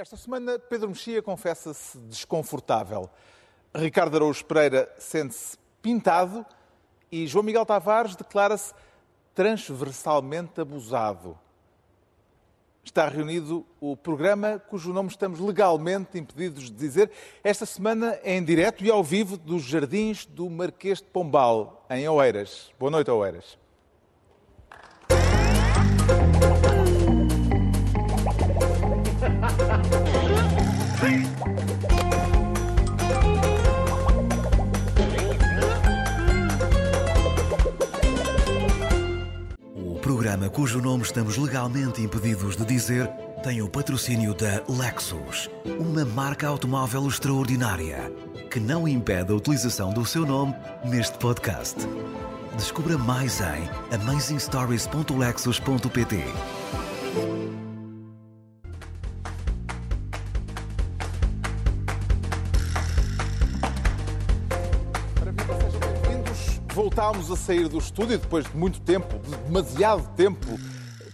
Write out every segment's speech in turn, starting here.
Esta semana, Pedro Mexia confessa-se desconfortável. Ricardo Araújo Pereira sente-se pintado e João Miguel Tavares declara-se transversalmente abusado. Está reunido o programa cujo nome estamos legalmente impedidos de dizer. Esta semana em direto e ao vivo dos Jardins do Marquês de Pombal, em Oeiras. Boa noite, Oeiras. Cujo nome estamos legalmente impedidos de dizer tem o patrocínio da Lexus, uma marca automóvel extraordinária que não impede a utilização do seu nome neste podcast. Descubra mais em amazingstories.lexus.pt. Voltámos a sair do estúdio depois de muito tempo, de demasiado tempo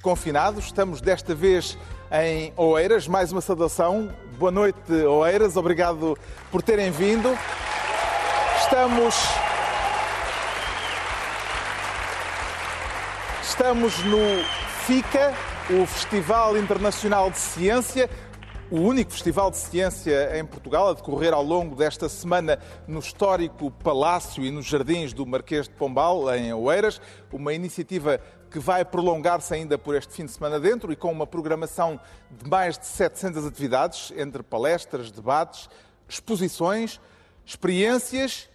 confinados. Estamos desta vez em Oeiras. Mais uma saudação. Boa noite, Oeiras. Obrigado por terem vindo. Estamos. Estamos no FICA, o Festival Internacional de Ciência, o único festival de ciência em Portugal, a decorrer ao longo desta semana no histórico Palácio e nos Jardins do Marquês de Pombal, em Oeiras. Uma iniciativa que vai prolongar-se ainda por este fim de semana dentro e com uma programação de mais de 700 atividades, entre palestras, debates, exposições, experiências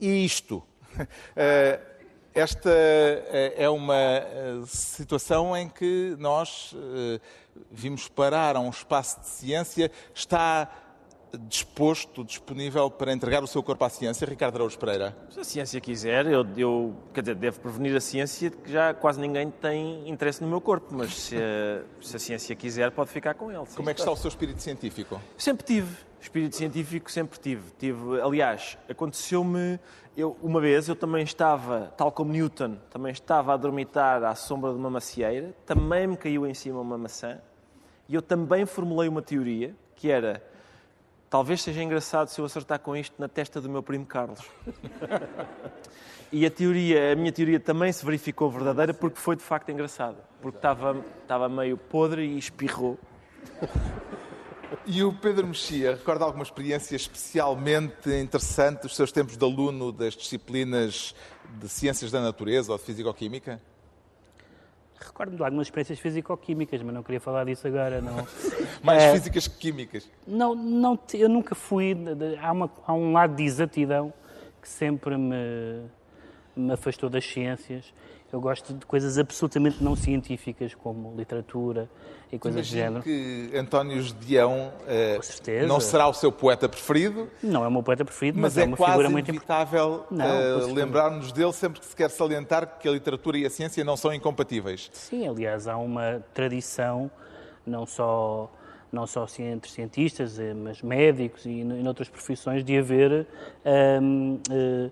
e isto. Esta eh, é uma eh, situação em que nós eh, vimos parar a um espaço de ciência, está disposto, disponível para entregar o seu corpo à ciência, Ricardo Araújo Pereira? Se a ciência quiser, eu, eu quer dizer, devo prevenir a ciência de que já quase ninguém tem interesse no meu corpo, mas se a, se a ciência quiser, pode ficar com ele. Como é que está o seu espírito científico? Sempre tive. Espírito científico sempre tive. tive aliás, aconteceu-me. Eu, uma vez eu também estava, tal como Newton, também estava a dormitar à sombra de uma macieira, também me caiu em cima uma maçã e eu também formulei uma teoria que era talvez seja engraçado se eu acertar com isto na testa do meu primo Carlos. e a teoria, a minha teoria também se verificou verdadeira porque foi de facto engraçada, porque estava, estava meio podre e espirrou. E o Pedro Mexia recorda alguma experiência especialmente interessante dos seus tempos de aluno das disciplinas de Ciências da Natureza ou de Físico-Química? Recordo-me de algumas experiências físico-químicas, mas não queria falar disso agora. Não, Mais É. físicas que químicas. não, não eu nunca fui. há, uma- há um lado de exatidão que sempre me, me afastou das ciências. Eu gosto de coisas absolutamente não científicas, como literatura e coisas do Imagino género. que António Gedeão eh, não será o seu poeta preferido, Não é o meu poeta preferido, mas, mas, é é uma quase figura muito importante. inevitável eh, certeza. lembrar-nos dele sempre que se quer salientar que a literatura e a ciência não são incompatíveis. Sim, aliás, há uma tradição, não só, não só entre cientistas, eh, mas médicos e em outras profissões, de haver, hum, eh,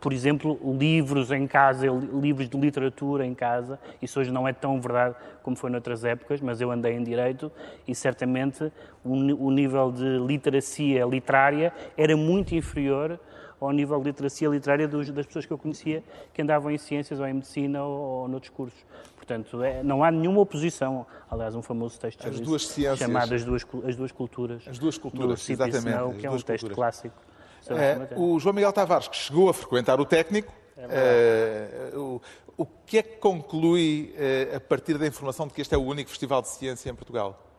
por exemplo, livros em casa, li- livros de literatura em casa. Isso hoje não é tão verdade como foi noutras épocas, mas eu andei em direito e certamente o, nível de literacia literária era muito inferior ao nível de literacia literária dos- das pessoas que eu conhecia que andavam em ciências ou em medicina ou, ou noutros cursos. Portanto, é- não há nenhuma oposição. Aliás, um famoso texto As duas ciências. chamado As Duas, As Duas Culturas. As Duas Culturas, do exatamente, Snow, que é um texto culturas. clássico. Matéria. o João Miguel Tavares, que chegou a frequentar o técnico, eh, o, o que é que conclui eh, a partir da informação de que este é o único festival de ciência em Portugal?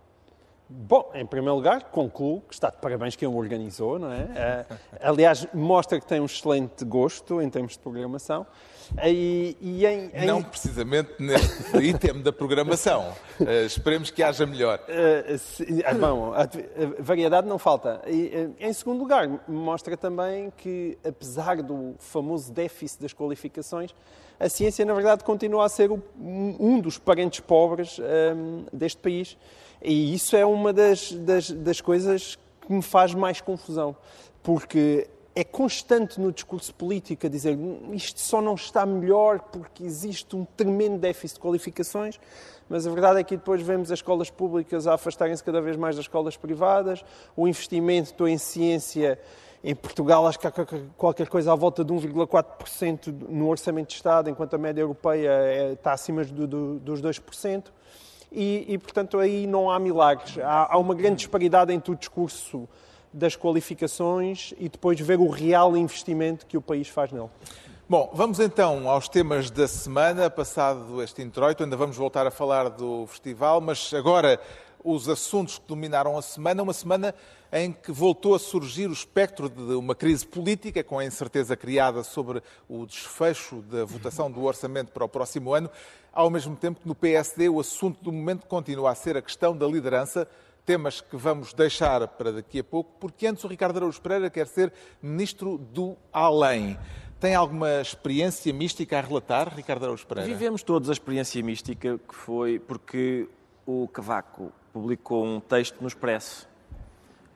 Bom, em primeiro lugar, concluo que está de parabéns quem o organizou, não é? Eh, aliás, mostra que tem um excelente gosto em termos de programação. E, e em, em- Não precisamente neste item da programação. Eh, esperemos que haja melhor. Eh, se- ah, bom, a, a variedade não falta. E, eh, em segundo lugar, mostra também que, apesar do famoso déficit das qualificações, a ciência, na verdade, continua a ser um dos parentes pobres ehm, deste país. E isso é uma das, das, das coisas que me faz mais confusão. Porque é constante no discurso político a dizer isto só não está melhor porque existe um tremendo déficit de qualificações, mas a verdade é que depois vemos as escolas públicas a afastarem-se cada vez mais das escolas privadas, o investimento em ciência em Portugal acho que há qualquer coisa à volta de 1,4% no orçamento de Estado, enquanto a média europeia é, está acima do, do, dos 2%. E, e, portanto, aí não há milagres. Há, há uma grande disparidade entre o discurso das qualificações e depois ver o real investimento que o país faz nele. Bom, vamos então aos temas da semana. Passado este introito, ainda vamos voltar a falar do festival, mas agora os assuntos que dominaram a semana, uma semana em que voltou a surgir o espectro de uma crise política, com a incerteza criada sobre o desfecho da votação do orçamento para o próximo ano, ao mesmo tempo que no PSD o assunto do momento continua a ser a questão da liderança, temas que vamos deixar para daqui a pouco, porque antes o Ricardo Araújo Pereira quer ser ministro do além. Tem alguma experiência mística a relatar, Ricardo Araújo Pereira? Vivemos todos a experiência mística que foi porque o Cavaco publicou um texto no Expresso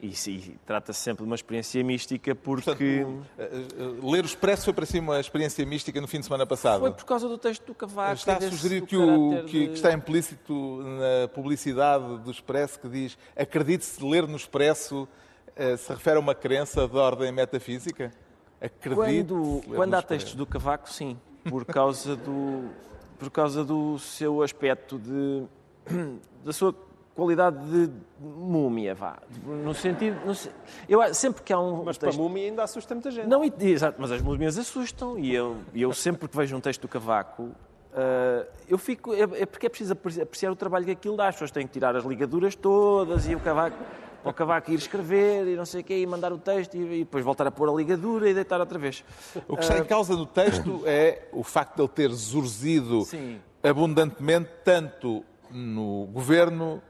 e, e trata-se sempre de uma experiência mística porque... Portanto, eh, eh, ler o Expresso foi para si uma experiência mística no fim de semana passado? Foi por causa do texto do Cavaco. Está a sugerir que, o, que, que, está implícito na publicidade do Expresso que diz acredite-se ler no Expresso eh, se refere a uma crença de ordem metafísica? Acredite quando, quando há textos do Cavaco, sim. Por causa do, por causa do seu aspecto de... da sua qualidade de múmia, vá. No sentido. No, eu, sempre que há um. Mas texto... para a múmia ainda assusta muita gente. Não, exato, mas as múmias assustam. E eu, eu sempre que vejo um texto do Cavaco, uh, eu fico. É, é, porque é preciso apreciar o trabalho que aquilo dá. As pessoas têm que tirar as ligaduras todas e o Cavaco. Para o Cavaco ir escrever e não sei o quê, e mandar o texto e, e, depois voltar a pôr a ligadura e deitar outra vez. O que está uh... em ah, causa no texto é o facto de ele ter zurzido Sim. abundantemente tanto no governo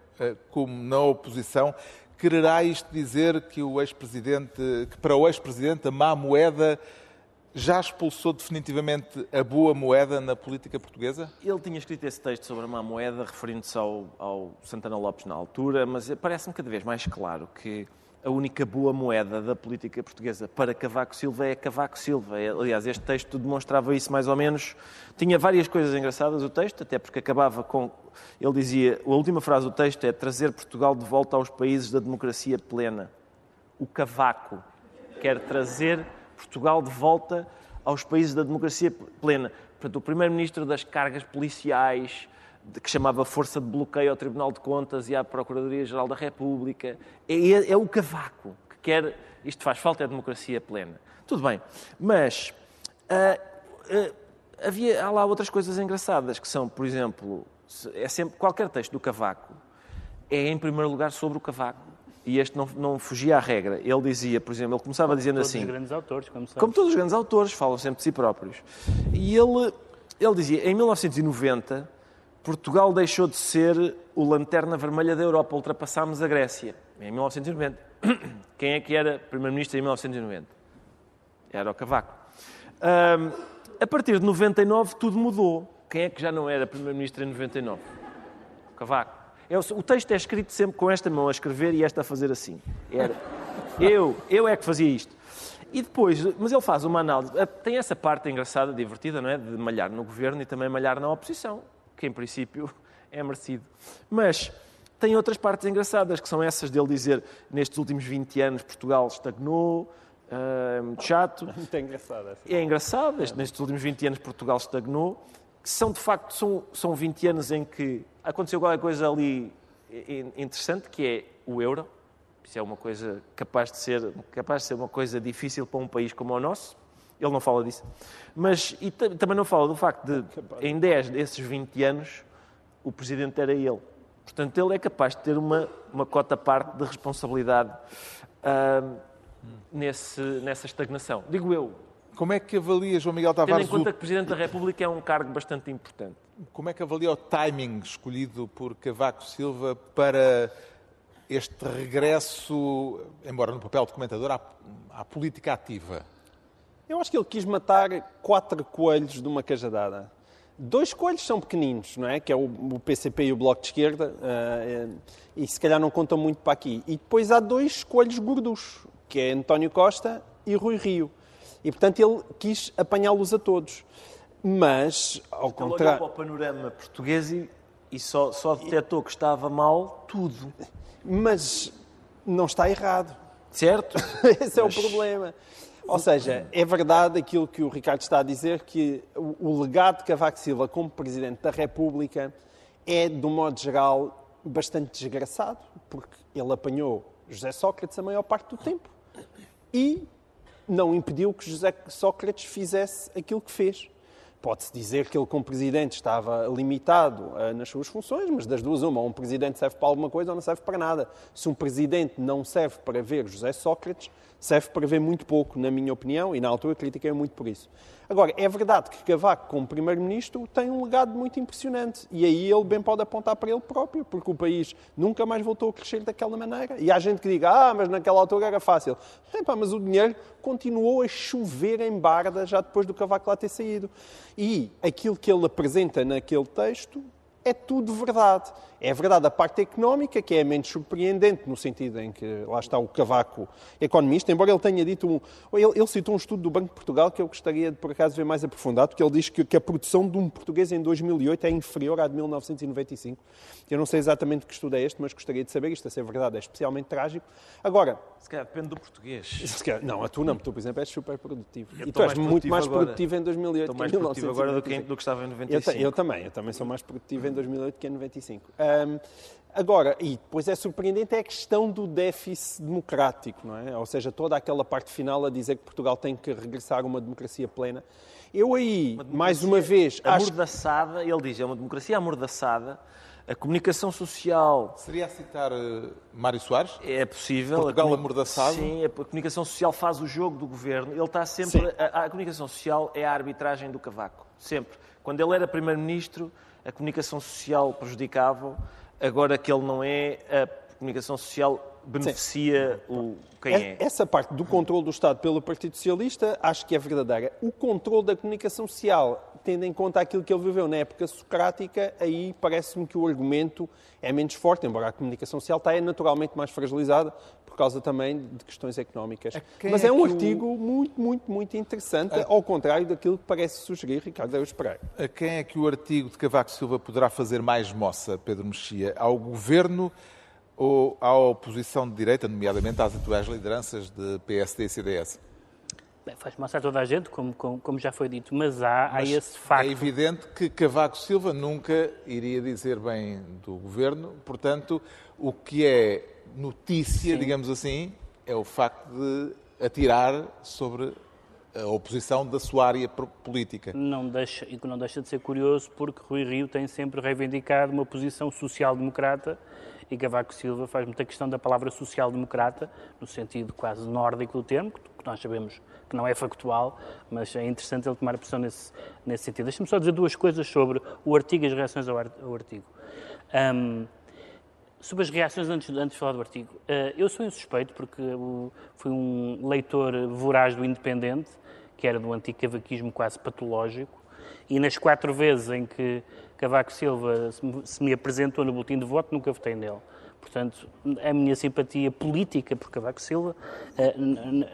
como na oposição, quererá isto dizer que o ex-presidente, que para o ex-presidente a má moeda já expulsou definitivamente a boa moeda na política portuguesa? Ele tinha escrito esse texto sobre a má moeda, referindo-se ao, ao Santana Lopes na altura, mas parece-me cada vez mais claro que a única boa moeda da política portuguesa para Cavaco Silva é Cavaco Silva. É, aliás, este texto demonstrava isso mais ou menos. Tinha várias coisas engraçadas o texto, até porque acabava com. Ele dizia: a última frase do texto é trazer Portugal de volta aos países da democracia plena. O Cavaco quer trazer Portugal de volta aos países da democracia plena. Portanto, o primeiro-ministro das cargas policiais, que chamava força de bloqueio ao Tribunal de Contas e à Procuradoria-Geral da República. É, é, é, o cavaco que quer. Isto faz falta, é democracia plena. Tudo bem, mas uh, uh, havia, há lá outras coisas engraçadas que são, por exemplo, é sempre qualquer texto do cavaco é em primeiro lugar sobre o cavaco. E este não, não fugia à regra. Ele dizia, por exemplo, ele começava como dizendo assim. Como todos os grandes autores, como Como todos os grandes autores, falam sempre de si próprios. E ele, ele dizia, em 1990 Portugal deixou de ser o lanterna vermelha da Europa, ultrapassámos a Grécia, em 1990. Quem é que era Primeiro-Ministro em 1990? Era o Cavaco. Um, a partir de 99 tudo mudou. Quem é que já não era Primeiro-Ministro em 99? O Cavaco. É o texto é escrito sempre com esta mão a escrever e esta a fazer assim. Era. Eu, eu é que fazia isto. E depois, mas ele faz uma análise. Tem essa parte engraçada, divertida, não é? De malhar no governo e também malhar na oposição que em princípio é merecido. Mas tem outras partes engraçadas, que são essas dele dizer nestes últimos 20 anos Portugal estagnou, uh, muito chato. Muito engraçado. Assim. É engraçado, este, nestes últimos 20 anos Portugal estagnou, que são de facto, são, são 20 anos em que aconteceu qualquer coisa ali interessante, que é o euro. Isso é uma coisa capaz de ser, capaz de ser uma coisa difícil para um país como o nosso. Ele não fala disso. Mas e também não fala do facto de, em 10 desses 20 anos, o presidente era ele. Portanto, ele é capaz de ter uma, uma cota parte de responsabilidade uh, nesse, nessa estagnação. Digo eu. Como é que avalia, João Miguel Tavares... Tendo em conta que Presidente da República é um cargo bastante importante. Como é que avalia o timing escolhido por Cavaco Silva para este regresso, embora no papel de comentador, à, à política ativa? Eu acho que ele quis matar quatro coelhos de uma cajadada. Dois coelhos são pequeninos, não é? Que é o, PCP e o Bloco de Esquerda, uh, e se calhar não contam muito para aqui. E depois há dois coelhos gordos, que é António Costa e Rui Rio. E, portanto, ele quis apanhá-los a todos. Mas, ao Ele olhou contrário... para o panorama português e, e só, só detectou que estava mal tudo. Mas não está errado. Certo? Esse é o problema. Ou seja, é verdade aquilo que o Ricardo está a dizer, que o, o legado de Cavaco Silva como Presidente da República é, de um modo geral, bastante desgraçado, porque ele apanhou José Sócrates a maior parte do tempo e não impediu que José Sócrates fizesse aquilo que fez. Pode-se dizer que ele, como presidente, estava limitado uh, nas suas funções, mas das duas, uma, um presidente serve para alguma coisa ou não serve para nada. Se um presidente não serve para ver José Sócrates, serve para ver muito pouco, na minha opinião, e na altura critiquei muito por isso. Agora, é verdade que Cavaco, como primeiro-ministro, tem um legado muito impressionante. E aí ele bem pode apontar para ele próprio, porque o país nunca mais voltou a crescer daquela maneira. E há gente que diga, ah, mas naquela altura era fácil. Epá, mas o dinheiro continuou a chover em barda já depois do Cavaco lá ter saído. E aquilo que ele apresenta naquele texto é tudo verdade. É verdade a parte económica, que é menos surpreendente, no sentido em que lá está o Cavaco economista, embora ele tenha dito. Um, ele, ele, citou um estudo do Banco de Portugal que eu gostaria de, por acaso, ver mais aprofundado, porque ele diz que, que, a produção de um português em 2008 é inferior à de 1995. Eu não sei exatamente que estudo é este, mas gostaria de saber. Isto a ser verdade é especialmente trágico. Agora. Se calhar depende do português. Calhar, não, a tu não, tu, por exemplo, és super produtivo. Eu e tu és muito mais agora. produtivo em 2008 estou mais que em produtivo agora do que, do que estava em 95. Eu, eu, também, eu também sou mais produtivo em 2008 que em 95. Um, agora, e depois é surpreendente é a questão do déficit democrático, não é? Ou seja, toda aquela parte final a dizer que Portugal tem que regressar a uma democracia plena. Eu aí, uma mais uma vez... Amordaçada, acho... ele diz, é uma democracia amordaçada, a comunicação social... Seria a citar uh, Mário Soares? É possível. Portugal a amordaçado? Sim, a comunicação social faz o jogo do governo. Ele está sempre... A, a, comunicação social é a arbitragem do Cavaco. Sempre. Quando ele era Primeiro-Ministro, a comunicação social prejudicava. Agora que ele não é, a comunicação social beneficia o, quem é. Essa parte do controle do Estado pelo Partido Socialista acho que é verdadeira. O controle da comunicação social, tendo em conta aquilo que ele viveu na época socrática, aí parece-me que o argumento é menos forte, embora a comunicação social está naturalmente mais fragilizada por causa também de questões económicas. Mas é, é um artigo o... muito, muito, muito interessante, a... ao contrário daquilo que parece sugerir Ricardo Araújo Pereira. A quem é que o artigo de Cavaco Silva poderá fazer mais moça, Pedro Mexia? Ao governo ou à oposição de direita, nomeadamente às atuais lideranças de PSD e CDS? Bem, faz a toda a gente, como, como, como já foi dito, mas há, mas há esse facto. É evidente que Cavaco Silva nunca iria dizer bem do governo, portanto, o que é notícia, Sim. digamos assim, é o facto de atirar sobre a oposição da sua área política. Não deixa, e não deixa de ser curioso porque Rui Rio tem sempre reivindicado uma posição social-democrata e Cavaco Silva faz muita questão da palavra social-democrata, no sentido quase nórdico do termo, que nós sabemos que não é factual, mas é interessante ele tomar posição nesse, nesse sentido. Deixa-me só dizer duas coisas sobre o artigo e as reações ao, artigo. Um, sobre as reações antes, antes de falar do artigo. Uh, eu sou insuspeito porque fui um leitor voraz do Independente, que era do anticavaquismo quase patológico, e nas quatro vezes em que Cavaco Silva se me apresentou no boletim de voto, nunca votei nele. Portanto, a minha simpatia política por Cavaco Silva eh,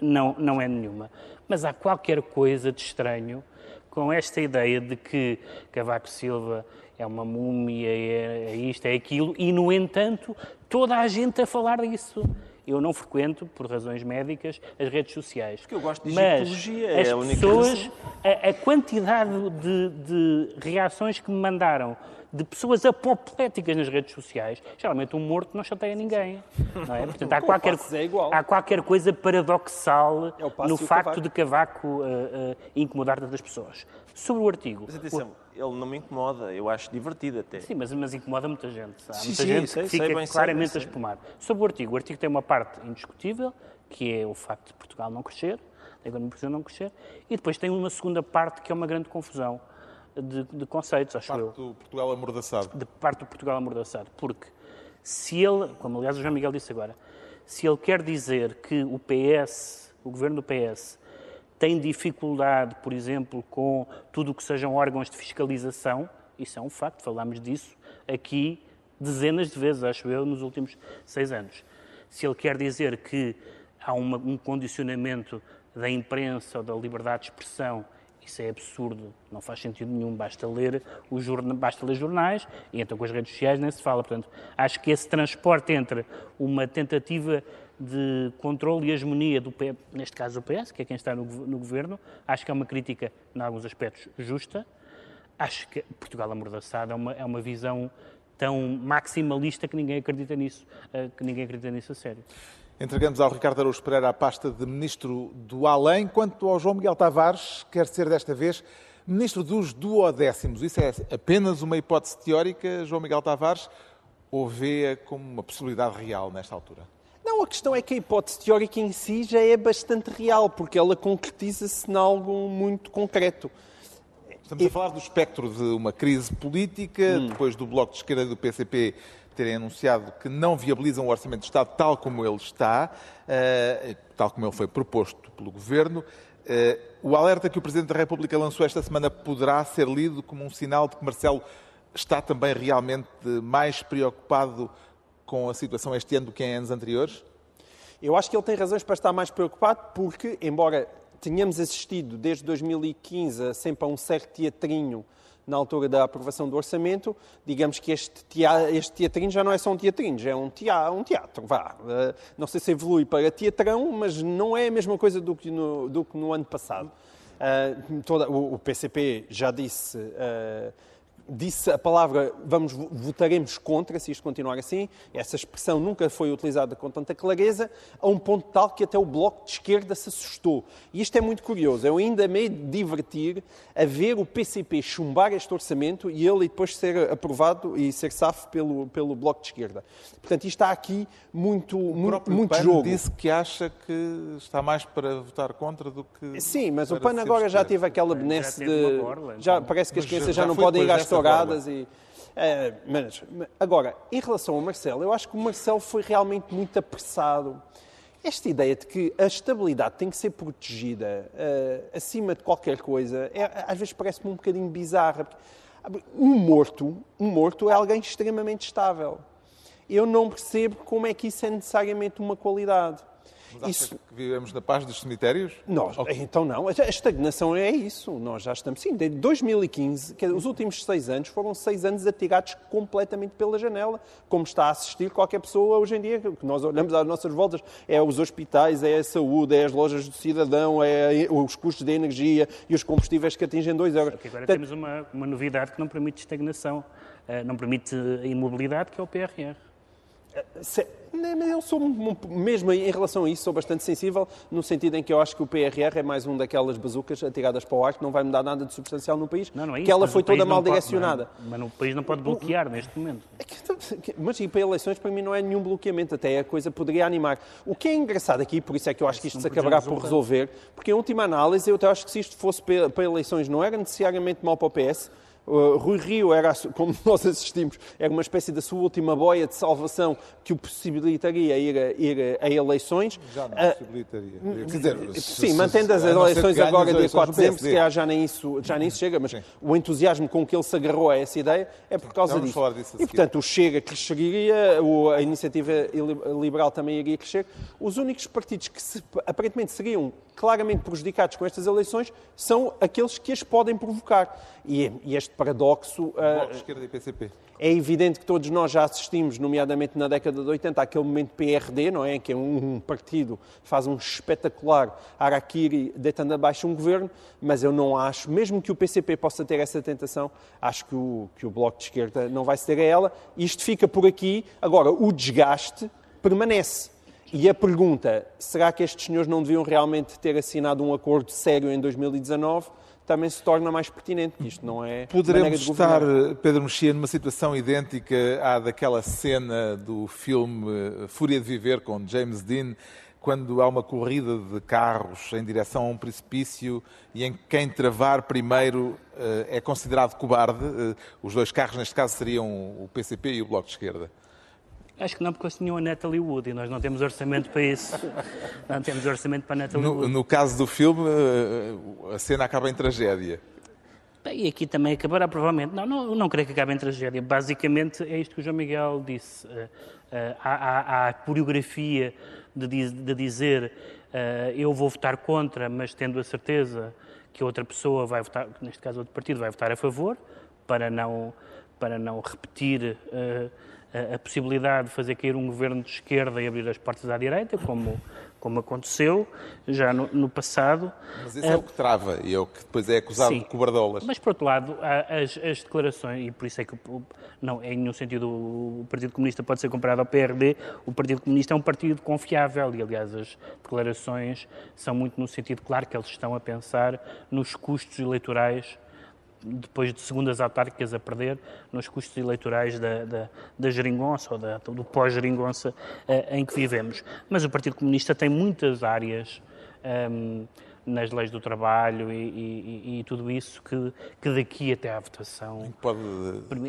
não, não é nenhuma. Mas há qualquer coisa de estranho com esta ideia de que Cavaco Silva é uma múmia, é, é isto, é aquilo, e, no entanto, toda a gente a falar disso eu não frequento, por razões médicas, as redes sociais. Porque eu gosto de Mas é as a única pessoas, a, a, quantidade de, de reações que me mandaram de pessoas apopléticas nas redes sociais, geralmente um morto não chateia ninguém. Não é? Portanto, há qualquer, é há qualquer coisa paradoxal é no facto de Cavaco uh, uh, incomodar tantas pessoas. Sobre o artigo. Mas atenção, o... ele não me incomoda, eu acho divertido até. Sim, mas, mas incomoda muita gente. Há sim, muita sim, gente sei, que fica bem, claramente sei, a espumar. Sobre o artigo, o artigo tem uma parte indiscutível, que é o facto de Portugal não crescer, da economia não crescer, e depois tem uma segunda parte que é uma grande confusão de, de conceitos, acho parte eu. Parte do Portugal amordaçado. De parte do Portugal amordaçado. Porque se ele, como aliás o João Miguel disse agora, se ele quer dizer que o PS, o governo do PS, tem dificuldade, por exemplo, com tudo o que sejam órgãos de fiscalização, isso é um facto, falámos disso aqui dezenas de vezes, acho eu, nos últimos seis anos. Se ele quer dizer que há uma, um condicionamento da imprensa ou da liberdade de expressão isso é absurdo, não faz sentido nenhum, basta ler, os jorna... basta ler jornais e então com as redes sociais nem se fala. Portanto, acho que esse transporte entre uma tentativa de controle e hegemonia do PS, neste caso do PS, que é quem está no, no governo, acho que é uma crítica, em alguns aspectos, justa. Acho que Portugal amordaçado é uma, é uma visão tão maximalista que ninguém acredita nisso, eh, que ninguém acredita nisso a sério. Entregamos ao Ricardo Araújo Pereira a pasta de Ministro do Além. Quanto ao João Miguel Tavares, quer ser desta vez Ministro dos Duodécimos. Isso é apenas uma hipótese teórica, João Miguel Tavares, ou vê-a como uma possibilidade real nesta altura? Não, a questão é que a hipótese teórica em si já é bastante real, porque ela concretiza-se em algo muito concreto. Estamos a falar do espectro de uma crise política, hum. depois do Bloco de Esquerda e do PCP terem anunciado que não viabilizam o Orçamento de Estado tal como ele está, uh, tal como ele foi proposto pelo Governo. Uh, o alerta que o Presidente da República lançou esta semana poderá ser lido como um sinal de que Marcelo está também realmente mais preocupado com a situação este ano do que em anos anteriores? Eu acho que ele tem razões para estar mais preocupado, porque, embora tenhamos assistido desde 2015 sempre a um certo teatrinho na altura da aprovação do orçamento, digamos que este, teatro, este teatrinho já não é só um teatrinho, já é um teatro, um teatro vá. Uh, não sei se evolui para teatrão, mas não é a mesma coisa do que no, do que no ano passado. Uh, toda, o, o, PCP já disse uh, disse a palavra vamos votaremos contra se isto continuar assim. Essa expressão nunca foi utilizada com tanta clareza, a um ponto tal que até o Bloco de Esquerda se assustou. E isto é muito curioso. Eu ainda me divertir a ver o PCP chumbar este orçamento e ele depois ser aprovado e ser safo pelo, pelo Bloco de Esquerda. Portanto, isto está aqui muito, o muito, muito PAN jogo. disse que acha que está mais para votar contra do que. Sim, mas o PAN agora já teve aquela benesse de. Já, então. parece que as crianças já, já não podem ir às touradas e. É, mas, agora, em relação ao Marcelo, eu acho que o Marcelo foi realmente muito apressado. Esta ideia de que a estabilidade tem que ser protegida uh, acima de qualquer coisa, é, às vezes parece-me um bocadinho bizarra. Um morto, um morto é alguém extremamente estável. Eu não percebo como é que isso é necessariamente uma qualidade. Mas isso... que vivemos na paz dos cemitérios? Nós, então não. A estagnação é isso. Nós já estamos. Sim, desde 2015, que os últimos seis anos foram seis anos atirados completamente pela janela, como está a assistir qualquer pessoa hoje em dia. Que nós olhamos às nossas voltas, é os hospitais, é a saúde, é as lojas do cidadão, é os custos de energia e os combustíveis que atingem 2 euros. Porque agora temos uma, uma novidade que não permite estagnação, eh, não permite imobilidade, que é o PRR. Se, eu sou, mesmo em relação a isso, sou bastante sensível, no sentido em que eu acho que o PRR é mais um daquelas bazucas atiradas para o ar que não vai mudar nada de substancial no país, não, não é isso, que ela foi toda mal direcionada. Pode, mas, mas o país não pode bloquear o, neste momento. É mas e para eleições, para mim, não é nenhum bloqueamento, até a coisa poderia animar. O que é engraçado aqui, por isso é que eu acho que isto se acabará por resolver, porque em última análise, eu até acho que se isto fosse para eleições, não era necessariamente mal para o PS, Uh, Rui Rio era, como nós assistimos, era uma espécie da sua última boia de salvação que o possibilitaria ir a, ir a eleições. Já não uh, possibilitaria. Quer dizer, sim, se, mantendo as eleições agora, dia 4 de dezembro, se calhar já nem isso, já nem isso chega, mas sim. o entusiasmo com que ele se agarrou a essa ideia é por causa disso. disso e, portanto, o Chega cresceria, a iniciativa liberal também iria crescer. Os únicos partidos que se, aparentemente seriam claramente prejudicados com estas eleições são aqueles que as podem provocar. E, e este paradoxo. Uh, esquerda e PCP. É evidente que todos nós já assistimos, nomeadamente na década de 80, àquele momento PRD, não é? Que é um, um partido faz um espetacular araquiri deitando abaixo um governo, mas eu não acho, mesmo que o PCP possa ter essa tentação, acho que o, que o Bloco de Esquerda não vai ceder a ela. Isto fica por aqui. Agora, o desgaste permanece. E a pergunta, será que estes senhores não deviam realmente ter assinado um acordo sério em 2019? Também se torna mais pertinente, isto não é. Poderemos estar, Pedro Mexia, numa situação idêntica à daquela cena do filme Fúria de Viver com James Dean, quando há uma corrida de carros em direção a um precipício e em quem travar primeiro eh, é considerado cobarde. Eh, os dois carros, neste caso, seriam o PCP e o Bloco de Esquerda. Acho que não, porque eles tinham a Natalie Wood e nós não temos orçamento para isso. Não temos orçamento para a Natalie no, Wood. No caso do filme, eh, a cena acaba em tragédia. Bem, e aqui também acabará provavelmente. Não, não, não creio que acabe em tragédia. Basicamente é isto que o João Miguel disse. Uh, uh, há, há, há, a coreografia de, de dizer uh, eu vou votar contra, mas tendo a certeza que outra pessoa vai votar, neste caso outro partido, vai votar a favor, para não, para não repetir a, a possibilidade de fazer cair um governo de esquerda e abrir as portas à direita, como como aconteceu já no, no passado. Mas isso é o que trava e é o que depois é acusado Sim, de cobardolas. Mas, por outro lado, as, as, declarações, e por isso é que não, em nenhum sentido o Partido Comunista pode ser comparado ao PRD, o Partido Comunista é um partido confiável e, aliás, as declarações são muito no sentido claro que eles estão a pensar nos custos eleitorais depois de segundas autárquicas a perder nos custos eleitorais da, da, da geringonça ou da, do pós-geringonça uh, em que vivemos. Mas o Partido Comunista tem muitas áreas um, ehm, nas leis do trabalho e, e, e, tudo isso que, que daqui até à votação pode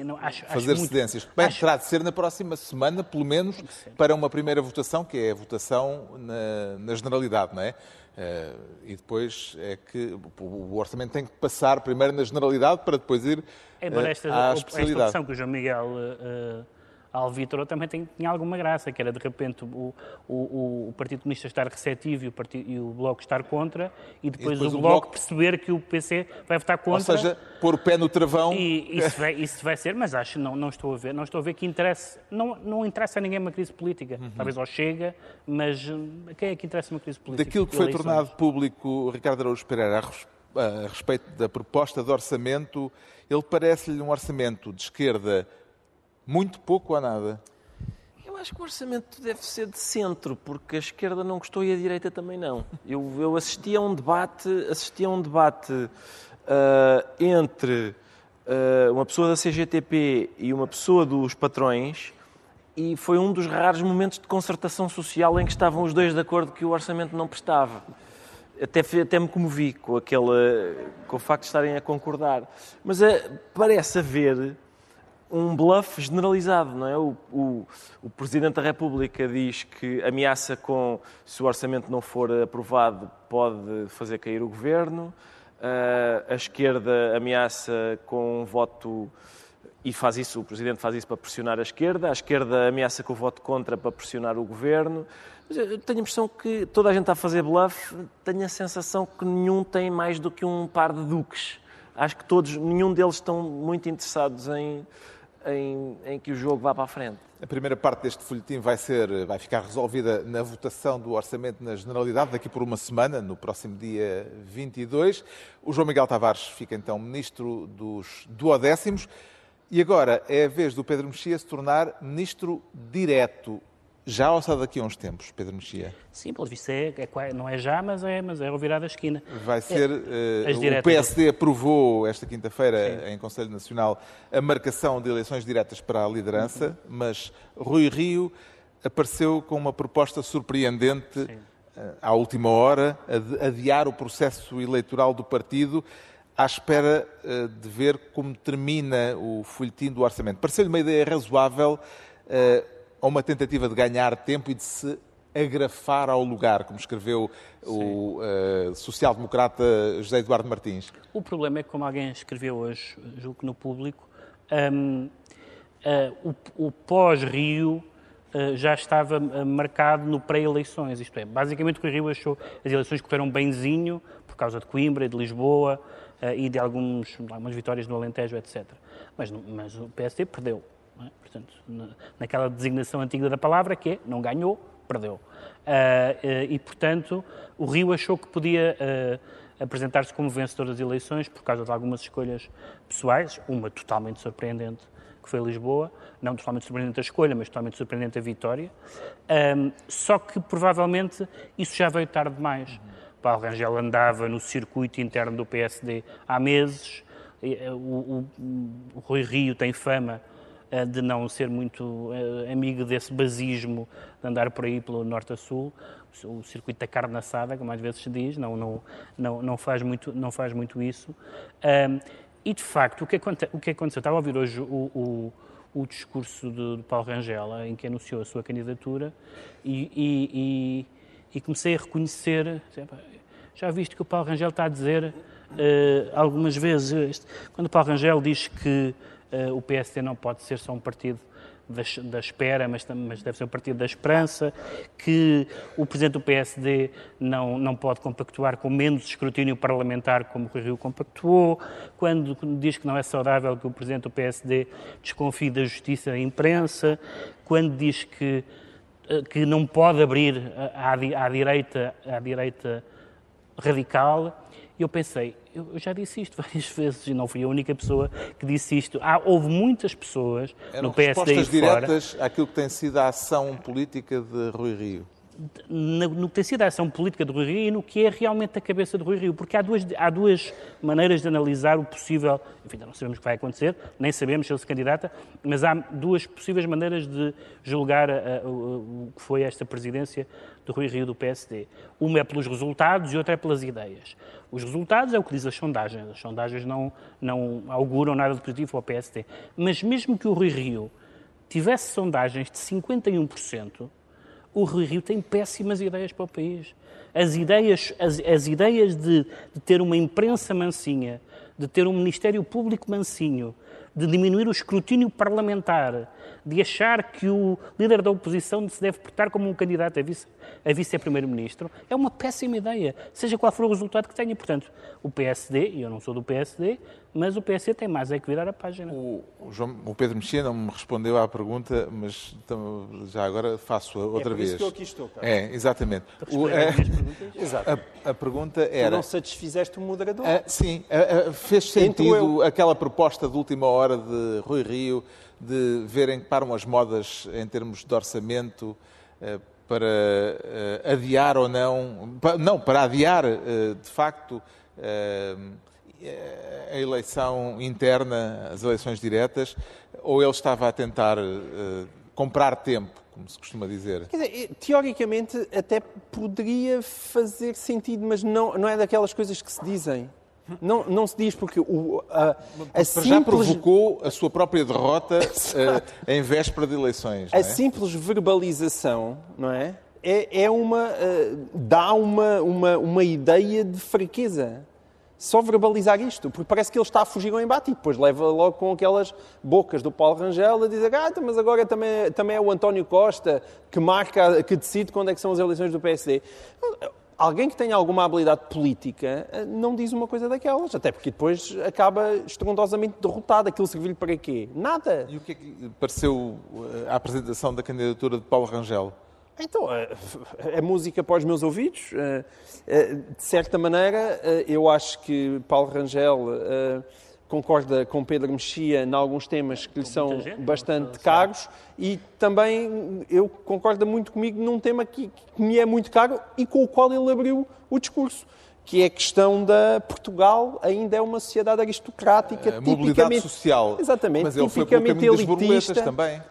não, acho, fazer acho cedências. Muito, Bem, acho... terá de ser na próxima semana, pelo menos, para uma primeira votação, que é a votação na, na generalidade, não é? Uh, e depois é que o orçamento tem que passar primeiro na generalidade para depois ir uh, esta, à especialidade. Esta opção que o João Miguel uh, Alvítoro também tem, tinha alguma graça, que era de repente o, o, o Partido Comunista estar receptivo e o, partido, e o Bloco estar contra, e depois, e depois o, o bloco, bloco, perceber que o PC vai votar contra. Ou seja, pôr o pé no travão. E isso vai, isso vai ser, mas acho, não, não estou a ver, não estou a ver que interesse, não, não interessa a ninguém uma crise política. Uhum. Talvez ao Chega, mas hum, quem é que interessa uma crise política? Daquilo que foi Eleições. tornado público, Ricardo Araújo Pereira, a respeito da proposta de orçamento, ele parece-lhe um orçamento de esquerda muito pouco ou nada? Eu acho que o orçamento deve ser de centro, porque a esquerda não gostou e a direita também não. Eu, eu assisti a um debate, assisti a um debate uh, entre uh, uma pessoa da CGTP e uma pessoa dos patrões e foi um dos raros momentos de concertação social em que estavam os dois de acordo que o orçamento não prestava. Até, até me comovi com, aquele, com o facto de estarem a concordar. Mas uh, parece haver um bluff generalizado, não é? O, o, o, Presidente da República diz que ameaça com, se o orçamento não for aprovado, pode fazer cair o governo. Uh, a esquerda ameaça com um voto e faz isso, o Presidente faz isso para pressionar a esquerda. A esquerda ameaça com o voto contra para pressionar o governo. Mas eu tenho a impressão que toda a gente está a fazer bluff. Tenho a sensação que nenhum tem mais do que um par de duques. Acho que todos, nenhum deles estão muito interessados em em, em, que o jogo vá para a frente. A primeira parte deste folhetim vai, ser, vai ficar resolvida na votação do orçamento na Generalidade, daqui por uma semana, no próximo dia 22. O João Miguel Tavares fica então ministro dos duodécimos. E agora é a vez do Pedro Mexia se tornar ministro direto já ou só daqui a uns tempos, Pedro Mexia? Sim, pelo visto é, é, não é já, mas é, mas é ao virar da esquina. Vai ser. É, uh, o PSD aprovou esta quinta-feira em Conselho Nacional a marcação de eleições diretas para a liderança, uhum. mas Rui Rio apareceu com uma proposta surpreendente uh, à última hora, a adiar o processo eleitoral do partido à espera uh, de ver como termina o folhetim do orçamento. Pareceu-lhe uma ideia razoável a uma tentativa de ganhar tempo e de se agrafar ao lugar, como escreveu Sim. o uh, social-democrata José Eduardo Martins? O problema é que, como alguém escreveu hoje, julgo que no público, um, uh, eh, o, o pós-Rio uh, já estava marcado no pré-eleições, isto é, basicamente o que o Rio achou, as eleições correram benzinho, por causa de Coimbra e de Lisboa, e de alguns, algumas vitórias no Alentejo, etc. Mas, mas o PSD perdeu. É? Portanto, naquela designação antiga da palavra, que é não ganhou, perdeu. Uh, uh, e, portanto, o Rio achou que podia uh, apresentar-se como vencedor das eleições por causa de algumas escolhas pessoais, uma totalmente surpreendente, que foi Lisboa, não totalmente surpreendente a escolha, mas totalmente surpreendente a vitória. só que, provavelmente, isso já veio tarde demais. Paulo Rangel andava no circuito interno do PSD há meses, o, o, o Rui Rio tem fama de não ser muito eh, amigo desse basismo de andar por aí pelo norte a sul, o circuito da carne assada, como às vezes se diz, não, não, não, não, faz, muito, não faz muito isso. E, de facto, o que, aconte, o que aconteceu? Estava a ouvir hoje o, o, o discurso de, Paulo Rangel, em que anunciou a sua candidatura, e, e, e, e comecei a reconhecer, já viste que o Paulo Rangel está a dizer uh, algumas vezes, quando o Paulo Rangel diz que o PSD não pode ser só um partido da, da espera, mas, mas, deve ser um partido da esperança, que o Presidente do PSD não, não pode compactuar com menos escrutínio parlamentar como o Rio compactuou, quando diz que não é saudável que o Presidente do PSD desconfie da justiça e da imprensa, quando diz que, eh, que não pode abrir à, à direita, à direita radical. Eu pensei, eu, já disse isto várias vezes e não fui a única pessoa que disse isto. Há, houve muitas pessoas Eram no PSD respostas diretas àquilo que tem sido a ação política de Rui Rio no que tem sido a ação política de Rui Rio e no que é realmente a cabeça de Rui Rio, porque há duas, há duas maneiras de analisar o possível, enfim, não sabemos o que vai acontecer, nem sabemos se ele se candidata, mas há duas possíveis maneiras de julgar a, a, o, o que foi esta presidência do Rui Rio do PSD. Uma é pelos resultados e outra é pelas ideias. Os resultados é o que diz as sondagens, as sondagens não, não auguram nada de positivo ao PSD, mas mesmo que o Rui Rio tivesse sondagens de 51%, o Rui Rio tem péssimas ideias para o país. As ideias, as, as ideias de, de, ter uma imprensa mansinha, de ter um Ministério Público mansinho, de diminuir o escrutínio parlamentar, de achar que o líder da oposição se deve portar como um candidato a vice, a vice-primeiro-ministro, é uma péssima ideia, seja qual for o resultado que tenha. Portanto, o PSD, e eu não sou do PSD, mas o PSD tem mais é que virar a página. O, João, o Pedro Mexia não me respondeu à pergunta, mas já agora faço a outra é por vez. Isso que eu aqui estou, cara. É, exatamente. O, é, a, a, pergunta era. Tu não satisfizeste o moderador? Ah, sim, fez sentido aquela proposta de última hora de Rui Rio de verem que param as modas em termos de orçamento eh, para eh, adiar ou não, não, para adiar eh, de facto a eleição interna, as eleições diretas, ou ele estava a tentar comprar tempo, como se costuma dizer? Dizer, teoricamente até poderia fazer sentido, mas não, não é daquelas coisas que se dizem. Não, não se diz porque o, a, a simples... já provocou a sua própria derrota uh, em véspera de eleições. A é? simples verbalização, não é? É, é uma. Uh, dá uma, uma, uma ideia de fraqueza. Só verbalizar isto, porque parece que ele está a fugir ao embate e depois leva logo com aquelas bocas do Paulo Rangel a dizer ah, então, mas agora também, também é o António Costa que marca, que decide quando é que são as eleições do PSD alguém que tenha alguma habilidade política eh, não diz uma coisa daquelas, até porque depois acaba estrondosamente derrotado. Aquilo serviu-lhe para quê? Nada. E o que é que pareceu eh, a apresentação da candidatura de Paulo Rangel? Então, é música para os meus ouvidos. De certa maneira, eu acho que Paulo Rangel concorda com Pedro Mexia em alguns temas que lhe são gente, bastante caros e também eu concordo muito comigo num tema que, que me é muito caro e com o qual ele abriu o discurso que é a questão da Portugal ainda é uma sociedade aristocrática, a mobilidade social. Exatamente, Mas ele tipicamente foi elitista. também.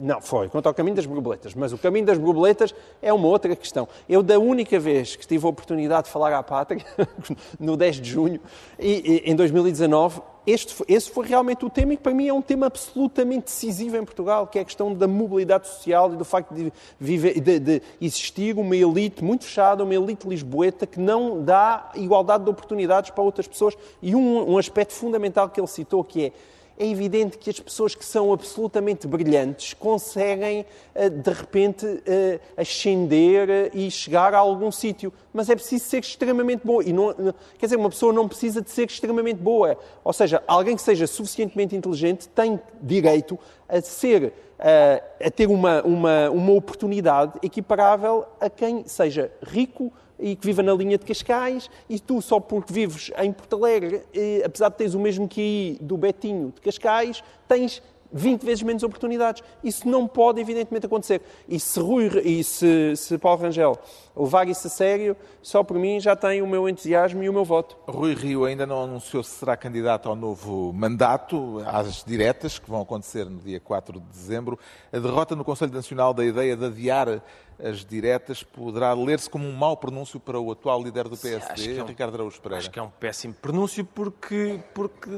Não, foi, quanto ao caminho das borboletas. Mas o caminho das borboletas é uma outra questão. Eu, da única vez que tive a oportunidade de falar à pátria, no 10 de junho, e, e, em 2019, este, esse foi realmente o tema e para mim é um tema absolutamente decisivo em Portugal, que é a questão da mobilidade social e do facto de, viver, de, de existir uma elite muito fechada, uma elite lisboeta que não dá igualdade de oportunidades para outras pessoas. E um, um aspecto fundamental que ele citou, que é é evidente que as pessoas que são absolutamente brilhantes conseguem, eh, de repente, eh, ascender eh, e chegar a algum sítio. Mas é preciso ser extremamente boa. E não, quer dizer, uma pessoa não precisa de ser extremamente boa. Ou seja, alguém que seja suficientemente inteligente tem direito a ser a ter uma, uma, uma oportunidade equiparável a quem seja rico, e que viva na linha de Cascais, e tu, só porque vives em Porto Alegre, eh, apesar de teres o mesmo QI do Betinho de Cascais, tens 20 vezes menos oportunidades. Isso não pode, evidentemente, acontecer. E se, Rui, e se, se Paulo Rangel levar isso a sério, só por mim já tem o meu entusiasmo e o meu voto. Rui Rio ainda não anunciou se será candidato ao novo mandato, às diretas, que vão acontecer no dia 4 de dezembro. A derrota no Conselho Nacional da ideia de adiar as diretas poderá ler-se como um mau pronúncio para o atual líder do PSD, é um, Ricardo Araújo Pereira. Acho que é um péssimo pronúncio porque, porque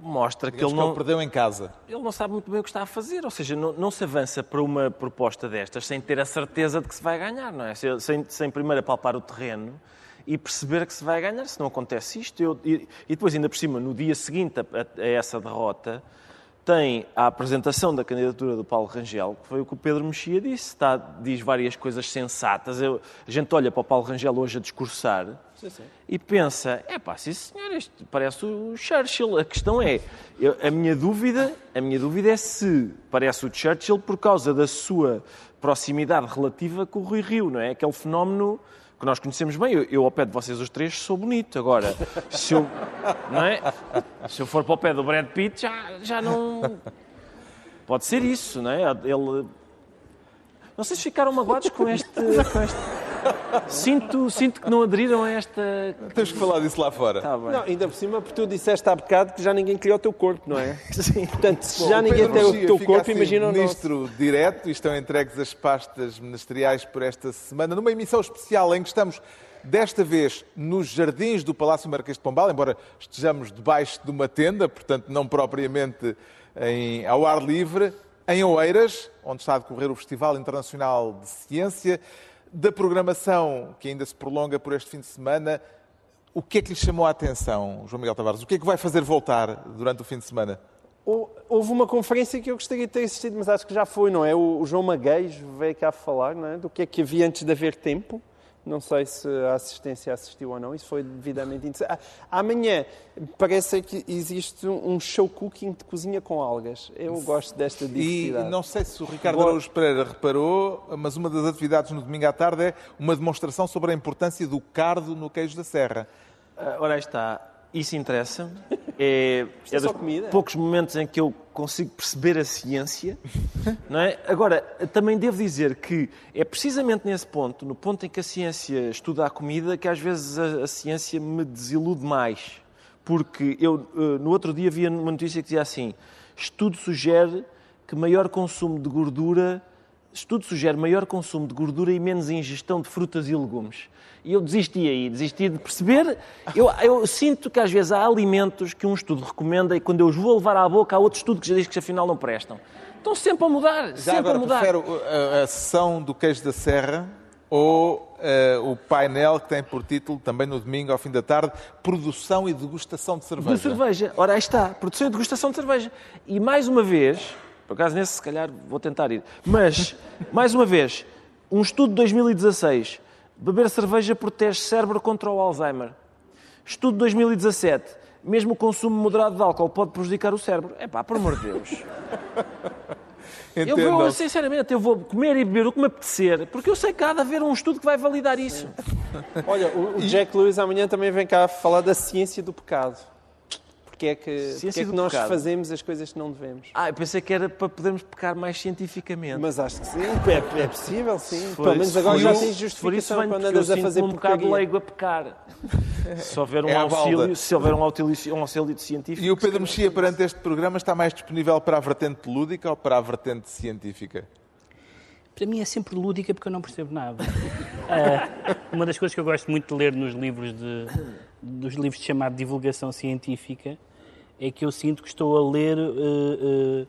mostra que ele não... Que ele perdeu em casa. Ele não sabe muito bem o que está a fazer, ou seja, não, não se avança para uma proposta destas sem ter a certeza de que se vai ganhar, não é? Sem, sem primeiro apalpar o terreno e perceber que se vai ganhar, se não acontece isto. Eu, e, e, depois, ainda por cima, no dia seguinte a, a, a, essa derrota, tem a apresentação da candidatura do Paulo Rangel, que foi o que o Pedro Mexia disse, está, diz várias coisas sensatas. Eu, a gente olha para o Paulo Rangel hoje a discursar sim, sim. e pensa, é pá, sim senhor, isto parece o Churchill. A questão é, eu, a, minha dúvida, a minha dúvida é se parece o Churchill por causa da sua proximidade relativa com o Rui Rio, não é? Aquele fenómeno que nós conhecemos bem. Eu, eu, ao pé de vocês os três, sou bonito. Agora, se eu, não é? se eu for para o pé do Brad Pitt, já, já não... Pode ser isso, não é? Ele... Não sei se ficaram magoados com este... Com este... Sinto, sinto que não aderiram a esta. Tens que falar disso lá fora. Tá não, ainda por cima, porque tu disseste há bocado que já ninguém criou o teu corpo, não é? Sim. Portanto, se Bom, já ninguém tem o teu corpo, assim, imagina o ministro nosso. direto e estão entregues as pastas ministeriais por esta semana, numa emissão especial em que estamos desta vez nos jardins do Palácio Marquês de Pombal, embora estejamos debaixo de uma tenda, portanto não propriamente em, ao ar livre, em Oeiras, onde está a decorrer o Festival Internacional de Ciência da programação que ainda se prolonga por este fim de semana, o que é que lhe chamou a atenção, João Miguel Tavares? O que é que vai fazer voltar durante o fim de semana? Houve uma conferência que eu gostaria de ter assistido, mas acho que já foi, não é? O João Magueijo veio cá falar não é? do que é que havia antes de haver tempo. Não sei se a assistência assistiu ou não, isso foi devidamente interessante. Ah, amanhã parece que existe um show cooking de cozinha com algas. Eu gosto desta diversidade. E não sei se o Ricardo Araújo Pereira reparou, mas uma das atividades no domingo à tarde é uma demonstração sobre a importância do cardo no queijo da serra. Ah, ora está, isso interessa. É, é, é dos poucos momentos em que eu consigo perceber a ciência. Não é? Agora, também devo dizer que é precisamente nesse ponto, no ponto em que a ciência estuda a comida, que às vezes a, a ciência me desilude mais. Porque eu, eh, no outro dia, vi uma notícia que dizia assim: estudo sugere que maior consumo de gordura estudo sugere maior consumo de gordura e menos ingestão de frutas e legumes. E eu desisti aí, desisti de perceber. Eu, eu, sinto que às vezes há alimentos que um estudo recomenda e quando eu os vou levar à boca há outro estudo que já diz que afinal não prestam. Estão sempre a mudar, já sempre agora, a mudar. prefiro a, a sessão do queijo da serra ou uh, o painel que tem por título, também no domingo, ao fim da tarde, Produção e Degustação de Cerveja. De cerveja. Ora, aí está, Produção e Degustação de Cerveja. E mais uma vez, por acaso, nesse, se calhar, vou tentar ir. Mas, mais uma vez, um estudo de 2016. Beber cerveja protege cérebro contra o Alzheimer. Estudo de 2017. Mesmo o consumo moderado de álcool pode prejudicar o cérebro. É pá, por amor de Deus. Eu vou, sinceramente, eu vou comer e beber o que me apetecer, porque eu sei que há de haver um estudo que vai validar isso. Olha, o Jack Lewis amanhã também vem cá falar da ciência do pecado porque é que, porque é que nós pecado. fazemos as coisas que não devemos. Ah, eu pensei que era para podermos pecar mais cientificamente. Mas acho que sim, é, é possível, sim. Pelo menos agora já tens justificação quando andas a fazer um bocado leigo a pecar. se houver um, é auxílio, se houver um auxílio, um auxílio científico... E o Pedro Mexia, perante este programa, está mais disponível para a vertente lúdica ou para a vertente científica? Para mim é sempre lúdica porque eu não percebo nada. Uh, uma das coisas que eu gosto muito de ler nos livros de, dos livros de chamado divulgação científica é que eu sinto que estou a ler uh, uh,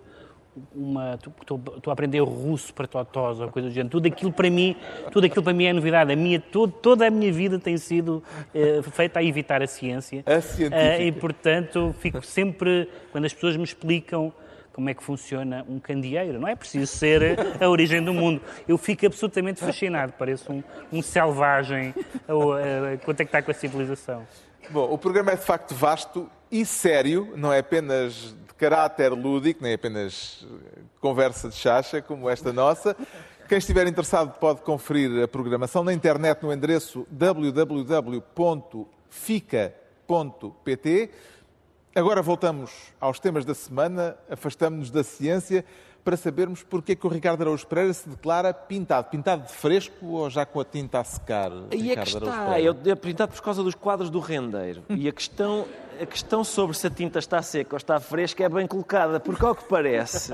uma estou, estou, a aprender russo para totós ou coisa do género. Tudo aquilo para mim, tudo aquilo para mim é novidade. A minha todo, toda a minha vida tem sido uh, feita a evitar a ciência. A científica. e portanto fico sempre quando as pessoas me explicam como é que funciona um candeeiro. Não é preciso ser a origem do mundo. Eu fico absolutamente fascinado. Parece um, um selvagem quanto é que está com a civilização. Bom, o programa é de facto vasto e sério, não é apenas de caráter lúdico, nem apenas conversa de chacha como esta nossa. Quem estiver interessado pode conferir a programação na internet no endereço www.fica.pt. Agora voltamos aos temas da semana, afastamos-nos da ciência para sabermos porque é que o Ricardo Araújo Pereira se declara pintado. Pintado de fresco ou já com a tinta a secar? E é que está, é pintado por causa dos quadros do rendeiro. e a questão, a questão sobre se a tinta está seca ou está fresca é bem colocada, porque ao que parece,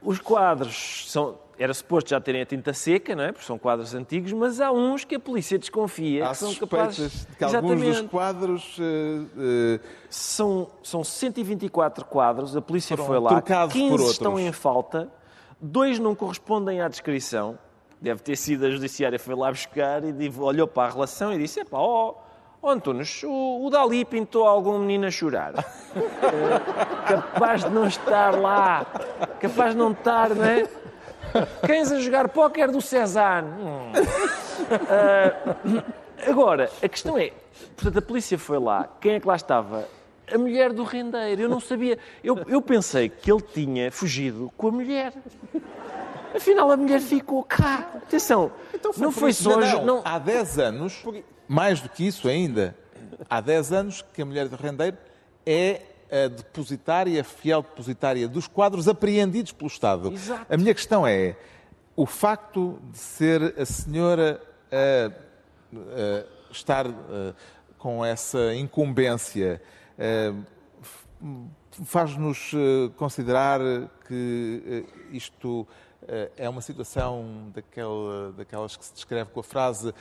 os quadros são, era suposto já terem a tinta seca, não é? porque são quadros antigos, mas há uns que a polícia desconfia há que são capazes de que alguns dos quadros uh, uh... são são 124 quadros, a polícia foi lá, 15 estão em falta, dois não correspondem à descrição. Deve ter sido a judiciária, foi lá buscar e olhou para a relação e disse: Epá, ó, oh, Antunes, o, o Dali pintou algum menino a chorar. é, capaz de não estar lá, capaz de não estar, não é? Cães a jogar póquer do Cezanne. Hum. Uh, agora, a questão é, portanto, a polícia foi lá, quem é que lá estava? A mulher do rendeiro. Eu não sabia. Eu, eu pensei que ele tinha fugido com a mulher. Afinal, a mulher ficou cá. Atenção, então foi não foi só... Não, não. Há 10 anos, mais do que isso ainda, há 10 anos que a mulher do rendeiro é a depositária, fiel depositária dos quadros apreendidos pelo Estado. Exato. A minha questão é, o facto de ser a senhora a, a estar a, com essa incumbência faz-nos considerar que isto é uma situação daquela, daquelas que se descreve com a frase